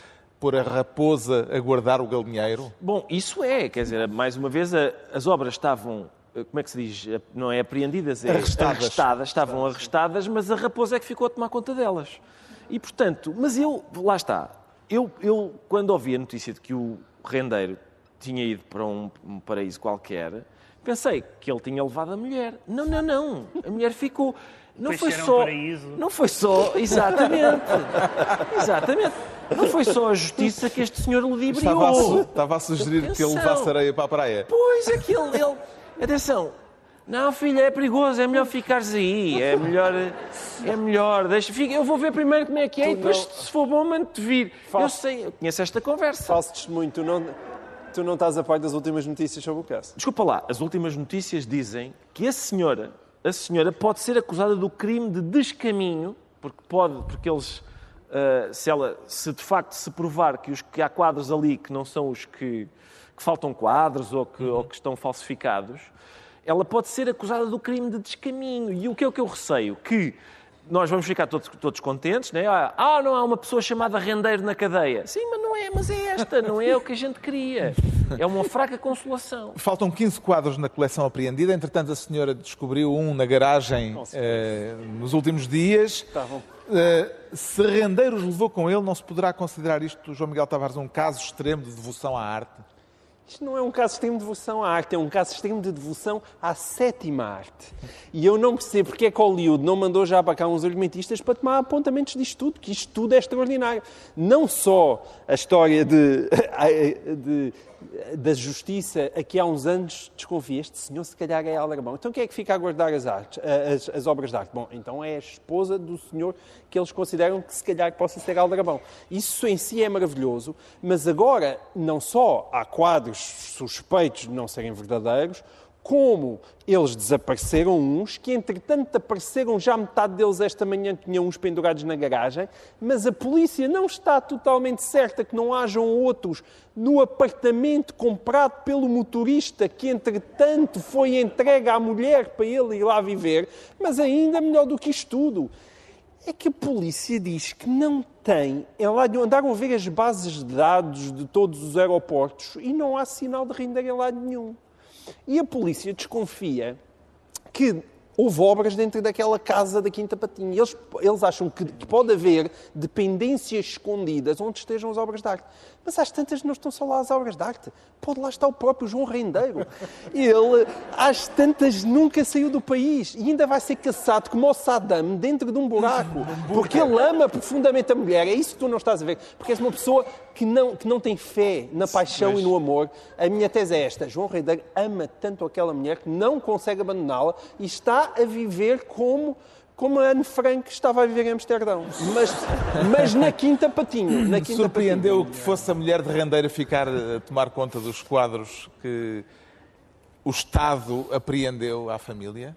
pôr a raposa a guardar o galinheiro? Bom, isso é, quer dizer, mais uma vez, as obras estavam, como é que se diz, não é apreendidas, é arrestadas. arrestadas estavam arrestadas, mas a raposa é que ficou a tomar conta delas. E, portanto, mas eu, lá está, eu, eu quando ouvi a notícia de que o rendeiro tinha ido para um, um paraíso qualquer, pensei que ele tinha levado a mulher. Não, não, não, a mulher ficou... Não foi só. Um não foi só. Exatamente. exatamente. Não foi só a justiça que este senhor ludibriou. Estava a, estava a sugerir que ele levasse areia para a praia. Pois, aquele. Ele... Atenção. Não, filha, é perigoso, é melhor ficares aí. É melhor. É melhor. Deixa, fica, eu vou ver primeiro como é que é tu e depois, não... se for bom, mando-te vir. Falso... Eu sei, eu conheço esta conversa. Falso testemunho, tu não. Tu não estás a par das últimas notícias sobre o caso. Desculpa lá, as últimas notícias dizem que a senhora a senhora pode ser acusada do crime de descaminho, porque pode, porque eles, uh, se ela, se de facto se provar que, os, que há quadros ali que não são os que, que faltam quadros ou que, ou que estão falsificados, ela pode ser acusada do crime de descaminho. E o que é o que eu receio? Que nós vamos ficar todos, todos contentes, né? Ah, não há uma pessoa chamada rendeiro na cadeia. Sim, mas não é, mas é esta, não é o que a gente queria. É uma fraca consolação. Faltam 15 quadros na coleção apreendida, entretanto a senhora descobriu um na garagem eh, nos últimos dias. Tá bom. Uh, se Rendeiros levou com ele, não se poderá considerar isto, João Miguel Tavares, um caso extremo de devoção à arte? Isto não é um caso extremo de devoção à arte, é um caso extremo de devoção à sétima arte. E eu não percebo porque é que Hollywood não mandou já para cá uns argumentistas para tomar apontamentos disto tudo, que isto tudo é extraordinário. Não só a história de, de da justiça aqui há uns anos desconfia, este senhor se calhar é Aldrabão. Então quem é que fica a guardar as, artes, as, as, obras de arte? Bom, então é a esposa do senhor que eles consideram que se calhar possa ser Aldrabão. Isso em si é maravilhoso, mas agora não só há quadros suspeitos de não serem verdadeiros, como eles desapareceram uns, que entretanto apareceram já metade deles esta manhã, tinham uns pendurados na garagem, mas a polícia não está totalmente certa que não hajam outros no apartamento comprado pelo motorista, que entretanto foi entregue à mulher para ele ir lá viver, mas ainda melhor do que isto tudo. É que a polícia diz que não tem. É andaram a ver as bases de dados de todos os aeroportos e não há sinal de render em lado nenhum. E a polícia desconfia que houve obras dentro daquela casa da Quinta Patinha. Eles, eles acham que, que, pode haver dependências escondidas onde estejam as obras de arte. Mas às tantas não estão só lá as obras de arte. Pode lá estar o próprio João Rendeiro. Ele, às tantas, nunca saiu do país e ainda vai ser caçado como o Saddam dentro de um buraco. Porque ele ama profundamente a mulher. É isso que tu não estás a ver. Porque és uma pessoa que não, que não tem fé na paixão Mas... e no amor. A minha tese é esta. João Rendeiro ama tanto aquela mulher que não consegue abandoná-la e está a viver como como a Anne Frank estava a viver em Amsterdão. Mas, mas na Quinta Patinho. Na quinta Surpreendeu patinho. que fosse a mulher de rendeira ficar a tomar conta dos quadros que o Estado apreendeu à família?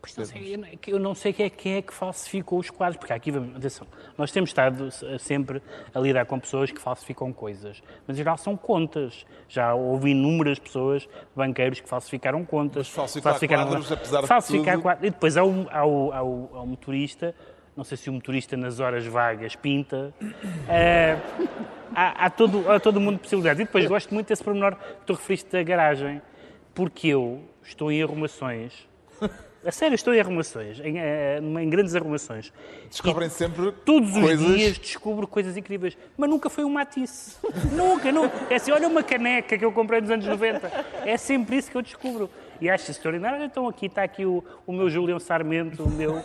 Pois não sei, eu não sei quem é, quem é que falsificou os quadros, porque aqui, atenção, nós temos estado sempre a lidar com pessoas que falsificam coisas, mas em geral são contas. Já houve inúmeras pessoas, banqueiros, que falsificaram contas. Mas falsificar falsificaram quadros, apesar falsificar de tudo... Quadros. E depois há o, há, o, há, o, há o motorista, não sei se o motorista nas horas vagas pinta. É, há, há, todo, há todo mundo de possibilidades. E depois gosto muito desse pormenor que tu referiste da garagem, porque eu estou em arrumações A sério, estou em arrumações, em, eh, em grandes arrumações. Descobrem E sempre Todos os coisas... dias descubro coisas incríveis. Mas nunca foi um matice. nunca, nunca. É assim, olha uma caneca que eu comprei nos anos 90. É sempre isso que eu descubro. E acho extraordinário. Então aqui está aqui o, o meu Julião Sarmento, o meu...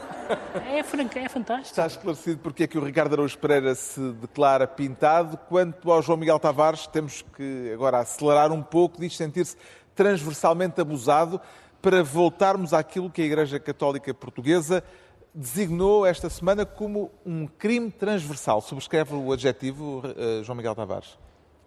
É, franca, é fantástico. Está esclarecido porque é que o Ricardo Araújo Pereira se declara pintado. Quanto ao João Miguel Tavares, temos que agora acelerar um pouco, diz sentir-se transversalmente abusado para voltarmos àquilo que a Igreja Católica Portuguesa designou esta semana como um crime transversal. Subscreve o adjetivo, eh, João Miguel Tavares.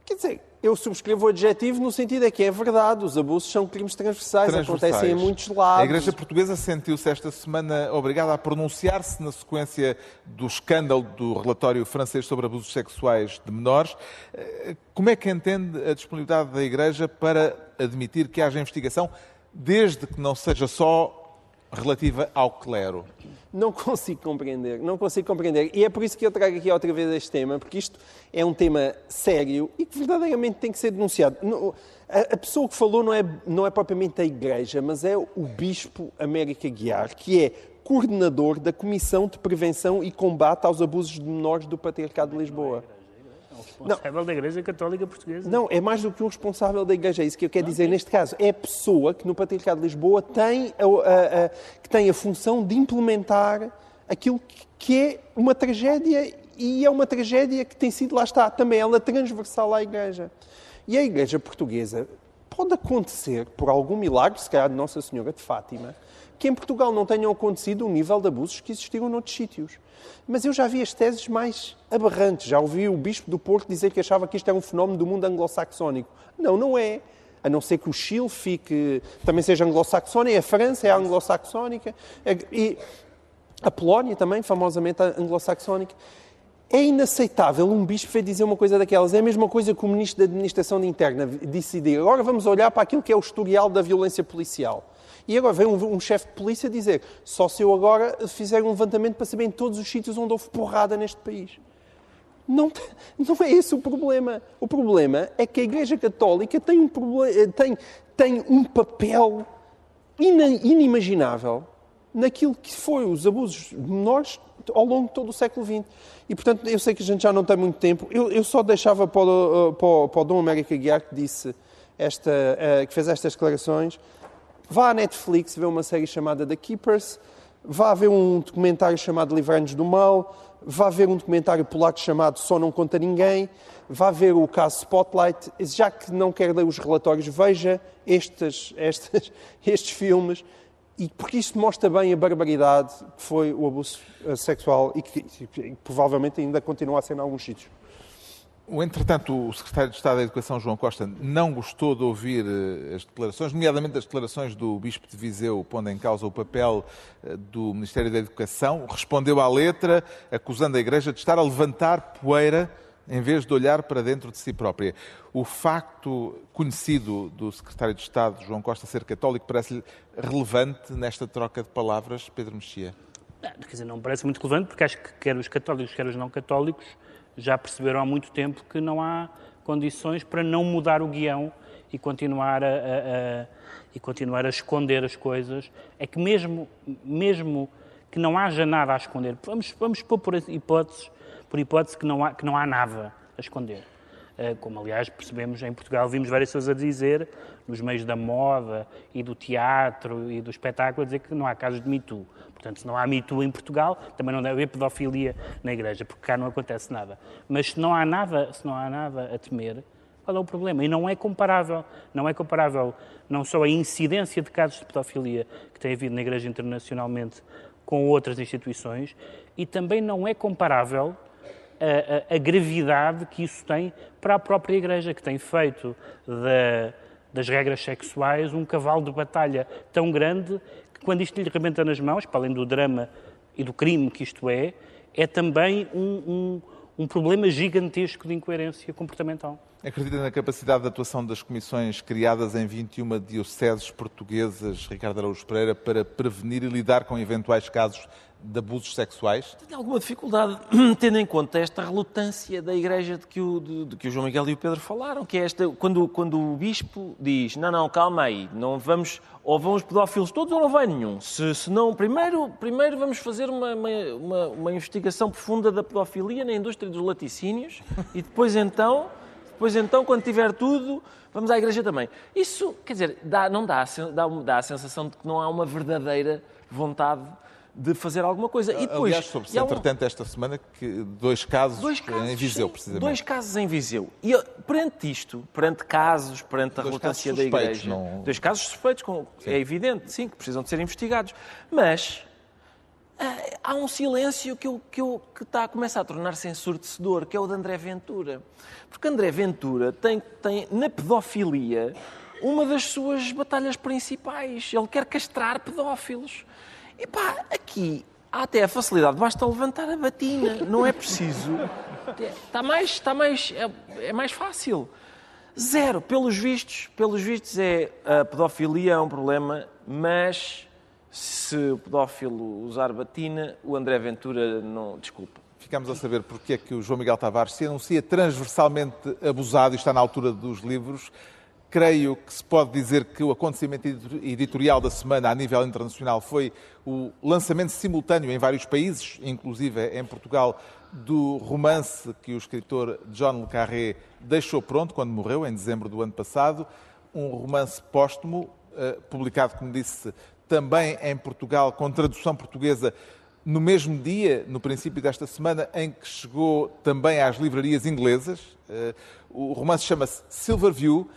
Quer dizer, eu subscrevo o adjetivo no sentido é que é verdade, os abusos são crimes transversais, transversais. acontecem em muitos lados. A Igreja Portuguesa sentiu-se esta semana obrigada a pronunciar-se na sequência do escândalo do relatório francês sobre abusos sexuais de menores. Eh, Como é que entende a disponibilidade da Igreja para admitir que haja investigação, desde que não seja só relativa ao clero? Não consigo compreender, não consigo compreender. E é por isso que eu trago aqui outra vez este tema, porque isto é um tema sério e que verdadeiramente tem que ser denunciado. A pessoa que falou não é, não é propriamente a Igreja, mas é o Bispo América Guiar, que é coordenador da Comissão de Prevenção e Combate aos Abusos de Menores do Patriarcado de Lisboa. Responsável da Igreja Católica Portuguesa. Não, é mais do que um responsável da Igreja. É isso que eu quero dizer neste caso. É a pessoa que no Patriarcado de Lisboa tem a, a- a- que tem a função de implementar aquilo que- que é uma tragédia e é uma tragédia que tem sido, lá está, também ela transversal à Igreja. E a Igreja Portuguesa pode acontecer, por algum milagre, se calhar de Nossa Senhora de Fátima, que em Portugal não tenham acontecido o nível de abusos que existiram noutros sítios. Mas eu já vi as teses mais aberrantes. Já ouvi o Bispo do Porto dizer que achava que isto era um fenómeno do mundo anglo-saxónico. Não, não é. A não ser que o Chile fique, também seja anglo-saxónico, é a França é anglo-saxónica, é- e a Polónia também, famosamente anglo-saxónica. É inaceitável um bispo vir dizer uma coisa daquelas. É a mesma coisa que o ministro da Administração de Interna decidir. Agora vamos olhar para aquilo que é o historial da violência policial. E agora vem um, um chefe de polícia dizer só se eu agora fizer um levantamento para saber em todos os sítios onde houve porrada neste país. Não, não é esse o problema. O problema é que a Igreja Católica tem um, proble- tem, tem um papel inimaginável naquilo que foi os abusos menores ao longo de todo o século XX. E, portanto, eu sei que a gente já não tem muito tempo. Eu, eu só deixava para o, para, o, para o Dom América Guiar, que, disse esta, eh, que fez estas declarações, vá à Netflix ver uma série chamada The Keepers, vá ver um documentário chamado Livrar-nos do Mal, vá ver um documentário polaco chamado Só Não Conta Ninguém, vá ver o caso Spotlight. Já que não quer ler os relatórios, veja estes, estes, estes filmes, e porque isto mostra bem a barbaridade que foi o abuso eh, sexual e que, e que provavelmente ainda continua a ser em alguns sítios. Entretanto, o secretário de Estado da Educação, João Costa, não gostou de ouvir eh, as declarações, nomeadamente as declarações do Bispo de Viseu, pondo em causa o papel eh, do Ministério da Educação. Respondeu à letra, acusando a Igreja de estar a levantar poeira em vez de olhar para dentro de si própria. O facto conhecido do secretário de Estado, João Costa, ser católico, parece-lhe relevante nesta troca de palavras, Pedro Mexia? Ah, Quer dizer, não parece muito relevante, porque acho que quer os católicos, quer os não católicos já perceberam há muito tempo que não há condições para não mudar o guião e continuar a, a- a- e continuar a esconder as coisas. É que mesmo, mesmo que não haja nada a esconder, vamos, vamos pôr por hipóteses, por hipótese que não há, que não há nada a esconder. Eh, Como, aliás, percebemos em Portugal, vimos várias pessoas a dizer, nos meios da moda e do teatro e do espetáculo, a dizer que não há casos de Me Too. Portanto, se não há Me Too em Portugal, também não deve haver pedofilia na Igreja, porque cá não acontece nada. Mas se não há nada, se não há nada a temer, qual é o problema? E não é comparável. Não é comparável não só a incidência de casos de pedofilia que tem havido na Igreja internacionalmente com outras instituições, e também não é comparável a, a- a gravidade que isso tem para a própria Igreja, que tem feito da- das regras sexuais um cavalo de batalha tão grande quando isto lhe rebenta nas mãos, para além do drama e do crime que isto é, é também um, um- um problema gigantesco de incoerência comportamental. Acredita na capacidade de atuação das comissões criadas em 21 dioceses portuguesas, Ricardo Araújo Pereira, para prevenir e lidar com eventuais casos de abusos sexuais? Tenho alguma dificuldade, tendo em conta esta relutância da Igreja de que o, de, de que o João Miguel e o Pedro falaram, que é esta, quando, quando o Bispo diz, não, não, calma aí, não vamos, ou vão os pedófilos todos ou não vai nenhum. Se, se não, primeiro, primeiro vamos fazer uma, uma, uma, investigação profunda da pedofilia na indústria dos laticínios e depois então, depois então, quando tiver tudo, vamos à Igreja também. Isso, quer dizer, dá, não dá, dá, dá a sensação de que não há uma verdadeira vontade de fazer alguma coisa. E depois, Aliás, soube-se, entretanto, esta semana, que dois casos, dois casos em Viseu, sim, precisamente. Dois casos em Viseu. E perante isto, perante casos, perante a relutância da Igreja... Não... Dois casos suspeitos, com, é evidente, sim, que precisam de ser investigados. Mas há um silêncio que, eu, que, eu, que está a começar a tornar-se ensurdecedor, que é o de André Ventura. Porque André Ventura tem, tem na pedofilia uma das suas batalhas principais. Ele quer castrar pedófilos. E pá, aqui há até a facilidade, basta levantar a batina, não é preciso. Está mais, está mais, é, é mais fácil. Zero, pelos vistos, pelos vistos é a pedofilia é um problema, mas se o pedófilo usar batina, o André Ventura não, desculpa. Ficamos a saber porque é que o João Miguel Tavares se anuncia transversalmente abusado e está na altura dos livros. Creio que se pode dizer que o acontecimento editorial da semana a nível internacional foi o lançamento simultâneo em vários países, inclusive em Portugal, do romance que o escritor John Le Carré deixou pronto quando morreu, em dezembro do ano passado. Um romance póstumo, eh, publicado, como disse, também em Portugal, com tradução portuguesa, no mesmo dia, no princípio desta semana, em que chegou também às livrarias inglesas. Eh, o romance chama-se Silverview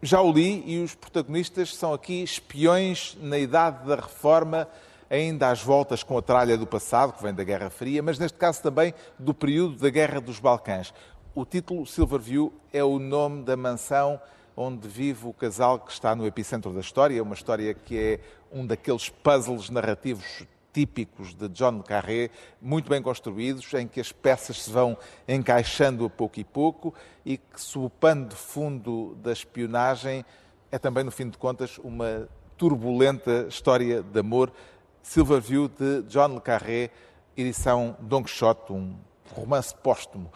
já o li e os protagonistas são aqui espiões na idade da reforma, ainda às voltas com a tralha do passado, que vem da Guerra Fria, mas neste caso também do período da Guerra dos Balcãs. O título Silverview é o nome da mansão onde vive o casal que está no epicentro da história, uma história que é um daqueles puzzles narrativos típicos de John Carré, muito bem construídos, em que as peças se vão encaixando a pouco e pouco e que, sob o pano de fundo da espionagem, é também, no fim de contas, uma turbulenta história de amor. Silverview, de John le Carré, edição Don Quixote, um romance póstumo.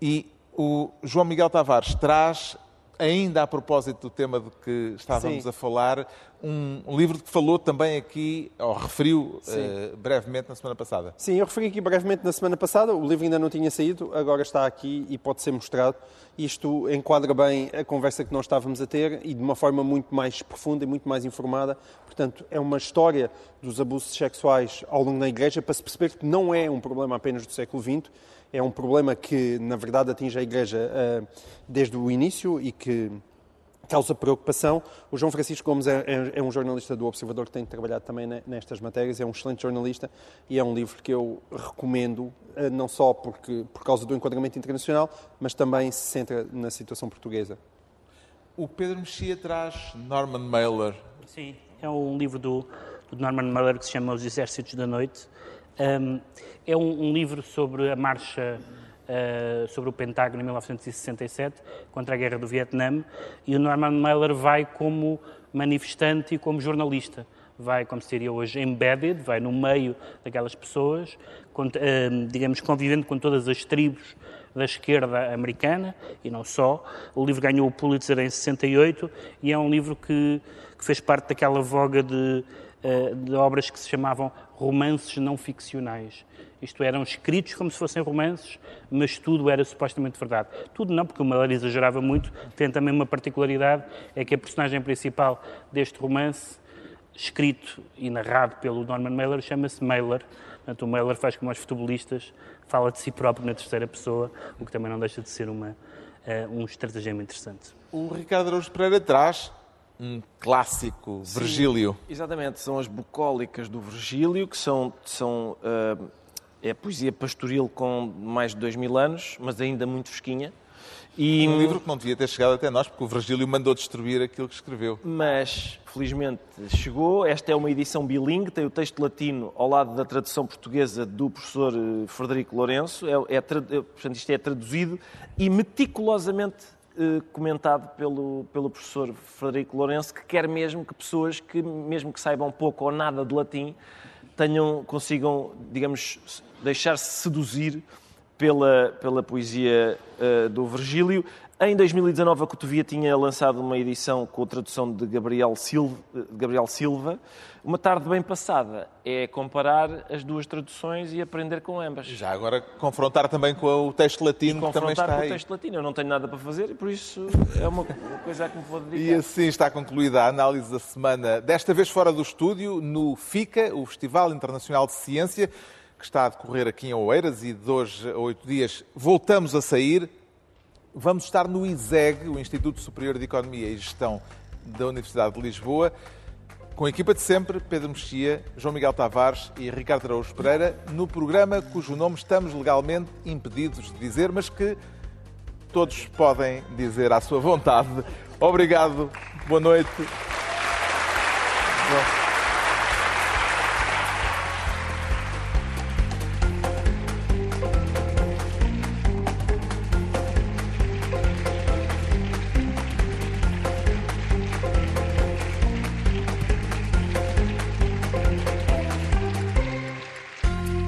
E o João Miguel Tavares traz ainda a propósito do tema de que estávamos Sim. a falar, um, livro que falou também aqui, ou referiu uh, brevemente na semana passada. Sim, eu referi aqui brevemente na semana passada, o livro ainda não tinha saído, agora está aqui e pode ser mostrado. Isto enquadra bem a conversa que nós estávamos a ter e de uma forma muito mais profunda e muito mais informada. Portanto, é uma história dos abusos sexuais ao longo da Igreja para se perceber que não é um problema apenas do século XX, é um problema que, na verdade, atinge a Igreja uh, desde o início e que causa preocupação. O João Francisco Gomes é, é, é, um jornalista do Observador que tem trabalhado também nestas matérias, é um excelente jornalista e é um livro que eu recomendo, uh, não só porque, por causa do enquadramento internacional, mas também se centra na situação portuguesa. O Pedro Mexia traz Norman Mailer. Sim, é um livro do, do Norman Mailer que se chama Os Exércitos da Noite um, é um, um, livro sobre a marcha uh, sobre o Pentágono em 1967 contra a guerra do Vietnã e o Norman Mailer vai como manifestante e como jornalista. Vai, como se diria hoje, embedded, vai no meio daquelas pessoas, digamos, convivendo com todas as tribos da esquerda americana e não só. O livro ganhou o Pulitzer em 68 e é um livro que, que fez parte daquela voga de, uh, de obras que se chamavam romances não ficcionais. Isto eram escritos como se fossem romances, mas tudo era supostamente verdade. Tudo não, porque o Mailer exagerava muito. Tem também uma particularidade, é que a personagem principal deste romance, escrito e narrado pelo Norman Mailer, chama-se Mailer. Portanto, o Mailer faz como os futebolistas, fala de si próprio na terceira pessoa, o que também não deixa de ser uma, uh, um estratagema interessante. O Ricardo Araújo Pereira traz um clássico, Sim, Virgílio. Exatamente, são as bucólicas do Virgílio, que são, são uh, é poesia pastoril com mais de dois mil anos, mas ainda muito fresquinha. E, Um livro que não devia ter chegado até nós, porque o Virgílio mandou destruir aquilo que escreveu. mas felizmente chegou. Esta é uma edição bilingue, tem o texto latino ao lado da tradução portuguesa do professor eh, Frederico Lourenço. É, é, é- portanto, isto é traduzido e meticulosamente eh, comentado pelo, pelo professor Frederico Lourenço, que quer mesmo que pessoas que, mesmo que saibam pouco ou nada de latim, tenham, consigam, digamos, deixar-se seduzir pela, pela poesia eh, do Virgílio. Em 2019, a Cotovia tinha lançado uma edição com a tradução de Gabriel Silva, Gabriel Silva. Uma tarde bem passada é comparar as duas traduções e aprender com ambas. Já agora confrontar também com o texto latino que também Confrontar está com o aí. texto latino. Eu não tenho nada para fazer e por isso é uma coisa a que me vou E dedicar. assim está concluída a análise da semana, desta vez fora do estúdio, no FICA, o Festival Internacional de Ciência, que está a decorrer aqui em Oeiras e de hoje a oito dias voltamos a sair. Vamos estar no ISEG, o Instituto Superior de Economia e Gestão da Universidade de Lisboa, com a equipa de sempre, Pedro Mexia, João Miguel Tavares e Ricardo Araújo Pereira, no programa cujo nome estamos legalmente impedidos de dizer, mas que todos podem dizer à sua vontade. Obrigado, boa noite.